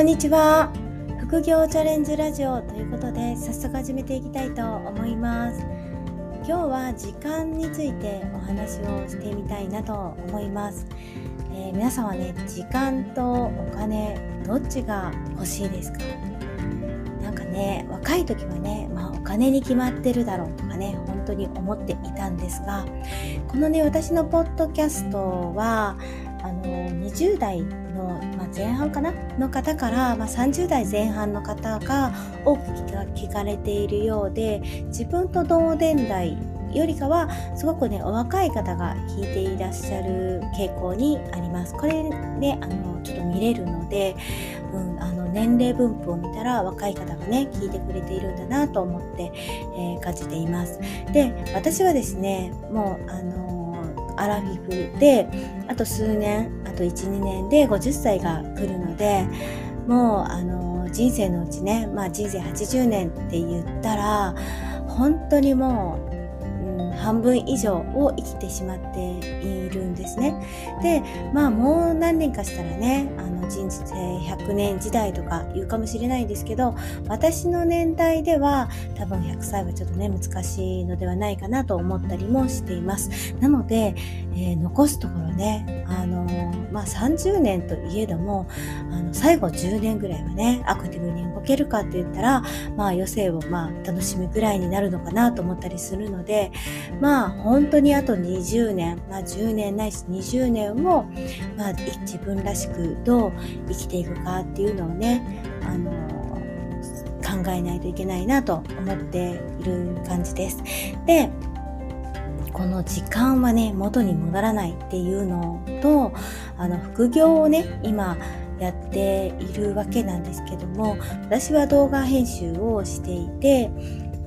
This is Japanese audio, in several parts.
こんにちは。副業チャレンジラジオということで早速始めていきたいと思います。今日は時間についてお話をしてみたいなと思います、えー、皆さんはね時間とお金どっちが欲しいですか？なんかね若い時はね、まあ、お金に決まってるだろうとかね本当に思っていたんですがこのね私のポッドキャストはあの20代の、まあ、前半かな？の方から、まあ、30代前半の方が多く聞かれているようで自分と同年代よりかはすごくねお若い方が聞いていらっしゃる傾向にあります。これねあのちょっと見れるので、うん、あの年齢分布を見たら若い方がね聞いてくれているんだなと思って、えー、感じています。で私はですねもうあのアラフィフであと数年あと12年で50歳が来るのでもうあの人生のうちね、まあ、人生80年って言ったら本当にもう、半分以上を生きてしまっているんですね。でまあもう何年かしたらねあの人生100年時代とか言うかもしれないんですけど私の年代では多分100歳はちょっとね難しいのではないかなと思ったりもしています。なので、えー、残すところねあのー、まあ30年といえどもあの最後10年ぐらいはねアクティブに動けるかって言ったらまあ余生をまあ楽しむぐらいになるのかなと思ったりするのでまあ本当にあと20年まあ10年ないし20年をまあ自分らしくどう生きていくかっていうのをね、あの考えないといけないなと思っている感じです。で、この時間はね、元に戻らないっていうのと、あの、副業をね、今、やっているわけなんですけども、私は動画編集をしていて、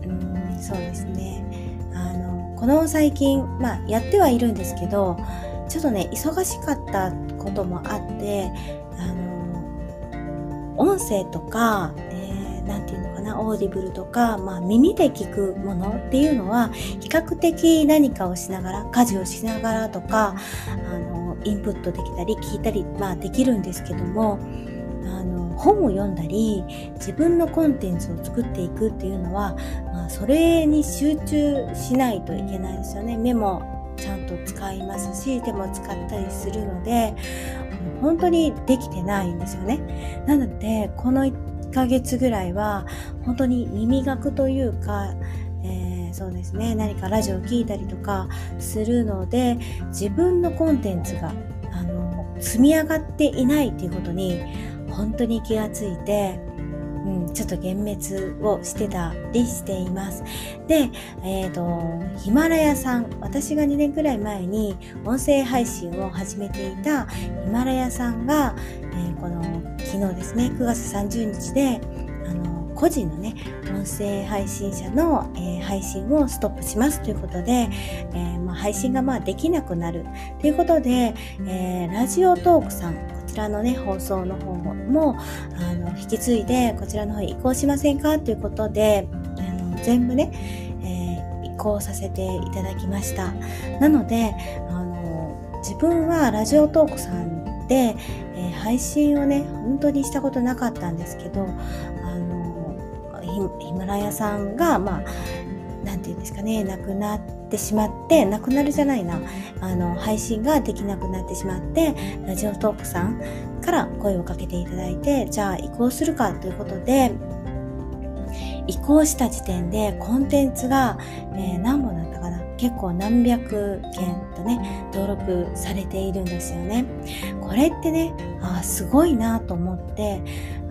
うん、そうですね。あの、この最近、まあ、やってはいるんですけど、ちょっとね、忙しかったこともあって、音声とか、えー、なんていうのかな Audible とか、まあ、耳で聞くものっていうのは比較的何かをしながら家事をしながらとかあのインプットできたり聞いたり、まあ、できるんですけどもあの本を読んだり自分のコンテンツを作っていくっていうのは、まあ、それに集中しないといけないですよね。メモちゃんと使いますし手も使ったりするので本当にできてないんですよね。なのでこの1ヶ月ぐらいは本当に耳学というかえー、そうですね何かラジオを聴いたりとかするので自分のコンテンツがあの積み上がっていないっていうことに本当に気がついて、ちょっと幻滅をしてたりしています。で、えっ、ー、と、ヒマラヤさん、私が2年くらい前に音声配信を始めていたヒマラヤさんが、えー、この昨日ですね、9月30日で、あの、個人のね、音声配信者の、えー、配信をストップしますということで、えまあ、配信がまあできなくなるということで、え、ラジオトークさん、ちらのね、放送の方も、あの、引き継いで、こちらの方に移行しませんか？ということで、あの、全部ね、えー、移行させていただきました。なので、あの、自分はラジオトークさんで、えー、配信をね、本当にしたことなかったんですけど、あの、ヒマラヤさんが、まあ、何て言うんですかねなくなってしまってなくなるじゃないな。あの配信ができなくなってしまってラジオトークさんから声をかけていただいてじゃあ移行するかということで移行した時点でコンテンツが、えー、何本だったかな。結構何百件とね登録されているんですよね。これってねあすごいなと思って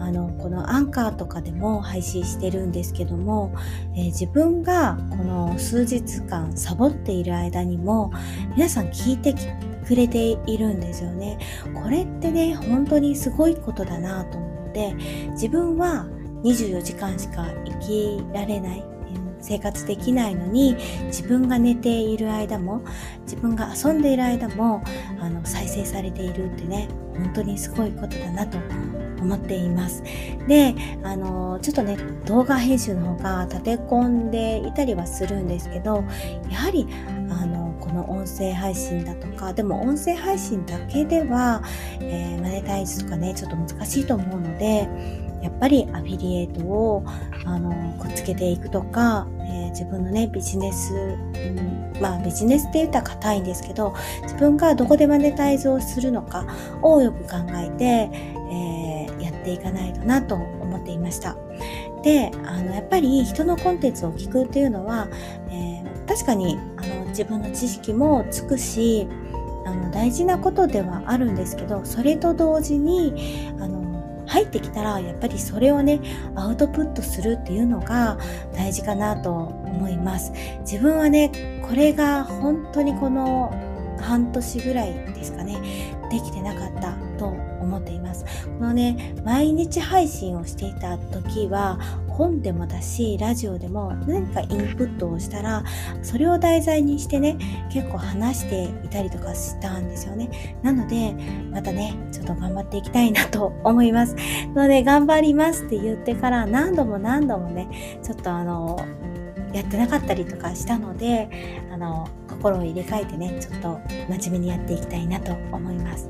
あのこのアンカーとかでも配信してるんですけども、えー、自分がこの数日間サボっている間にも皆さん聞いてくれているんですよね。これってね本当にすごいことだなと思って自分は24時間しか生きられない生活できないのに自分が寝ている間も自分が遊んでいる間もあの再生されているってね本当にすごいことだなと思っています。で、あの、ちょっとね、動画編集の方が立て込んでいたりはするんですけど、やはり、あの、この音声配信だとかでも音声配信だけでは、えー、マネタイズとかねちょっと難しいと思うのでやっぱりアフィリエイトをあのくっつけていくとか、えー、自分のねビジネス、うん、まあビジネスって言ったら硬いんですけど自分がどこでマネタイズをするのかをよく考えて、えー、っていかないとなと思っていました。であのやっぱり人のコンテンツを聞くっていうのは、えー、確かにあの自分の知識もつくしあの大事なことではあるんですけどそれと同時にあの入ってきたらやっぱりそれをねアウトプットするっていうのが大事かなと思います自分はねこれが本当にこの半年ぐらいですかねできてなかったのね毎日配信をしていた時は本でもだしラジオでも何かインプットをしたらそれを題材にしてね結構話していたりとかしたんですよね。なのでまたねちょっと頑張っていきたいなと思います。ので頑張りますって言ってから何度も何度もねちょっとあのやってなかったりとかしたのであの心を入れ替えてねちょっと真面目にやっていきたいなと思います、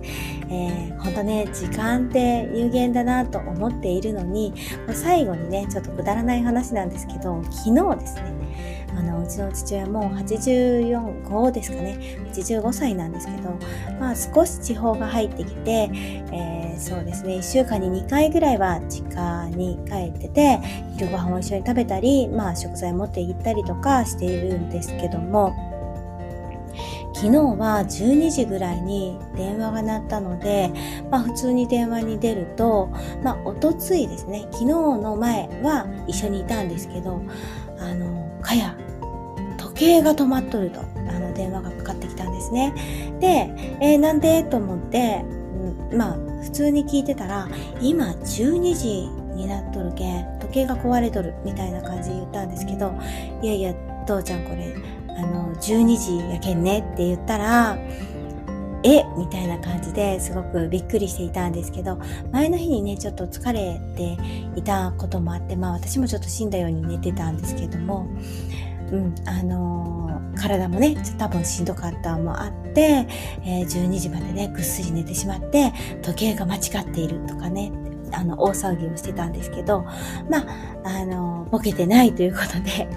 えー、ほんとね時間って有限だなと思っているのに最後にねちょっとくだらない話なんですけど昨日ですねあのうちの父親も84、5ですかね、85歳なんですけど、まあ少し地方が入ってきて、えー、そうですね、1週間に2回ぐらいは実家に帰ってて、昼ご飯を一緒に食べたり、まあ食材持って行ったりとかしているんですけども、昨日は12時ぐらいに電話が鳴ったので、まあ普通に電話に出ると、まあおとついですね、昨日の前は一緒にいたんですけど、あの、かや、時計が止まっとると、あの電話がかかってきたんですね。で、えー、なんで？と思って、うん、まあ普通に聞いてたら、今12時になっとるけん、時計が壊れとるみたいな感じで言ったんですけど、いやいや、父ちゃんこれ、あの、12時やけんねって言ったら、え？みたいな感じですごくびっくりしていたんですけど、前の日にね、ちょっと疲れていたこともあって、まあ私もちょっと死んだように寝てたんですけども、うん、あのー、体もね、多分しんどかったもあって、えー、12時までね、ぐっすり寝てしまって、時計が間違っているとかね、あの、大騒ぎをしてたんですけど、まあ、あの、ボケてないということで、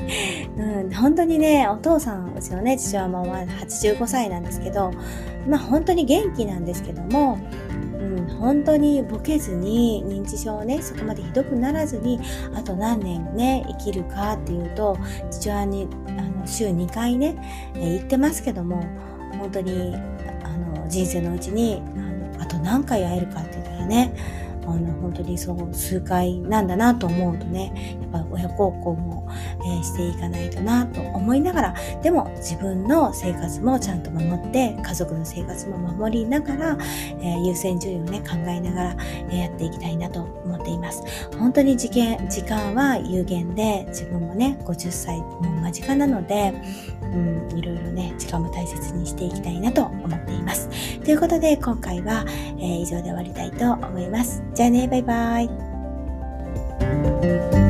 うん、本当にね、お父さん、うちのね、父親も85歳なんですけど、まあ、本当に元気なんですけども、うん、本当にボケずに認知症をねそこまでひどくならずにあと何年ね生きるかっていうと父親にあの週2回ね、え言ってますけども本当にあの人生のうちにあのあと何回会えるかって言ったらねあの本当にそう数回なんだなと思うとねやっぱ親孝行も、え、していかないとなと思いながらでも自分の生活もちゃんと守って家族の生活も守りながら、え、優先順位をね考えながら、え、やっていきたいなと思っています。本当に時間時間は有限で自分もね50歳も間近なので、うん、いろいろね時間も大切にしていきたいなと思っています。ということで今回は、え以上で終わりたいと思います。じゃあね、バイバイ。